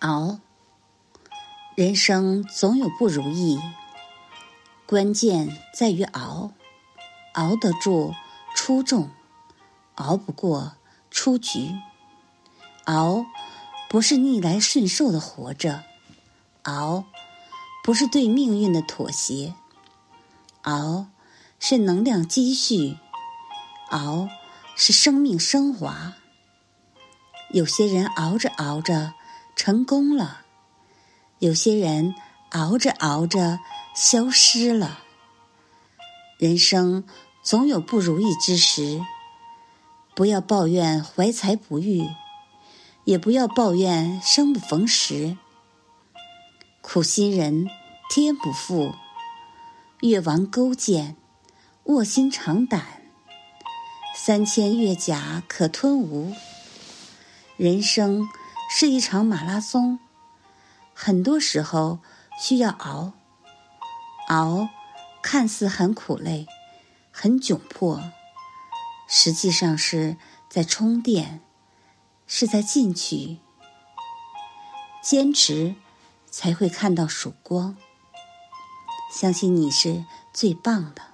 熬，人生总有不如意，关键在于熬，熬得住出众，熬不过出局。熬不是逆来顺受的活着，熬不是对命运的妥协，熬是能量积蓄，熬是生命升华。有些人熬着熬着。成功了，有些人熬着熬着消失了。人生总有不如意之时，不要抱怨怀才不遇，也不要抱怨生不逢时。苦心人天不负，越王勾践卧薪尝胆，三千越甲可吞吴。人生。是一场马拉松，很多时候需要熬，熬，看似很苦累，很窘迫，实际上是在充电，是在进取。坚持，才会看到曙光。相信你是最棒的。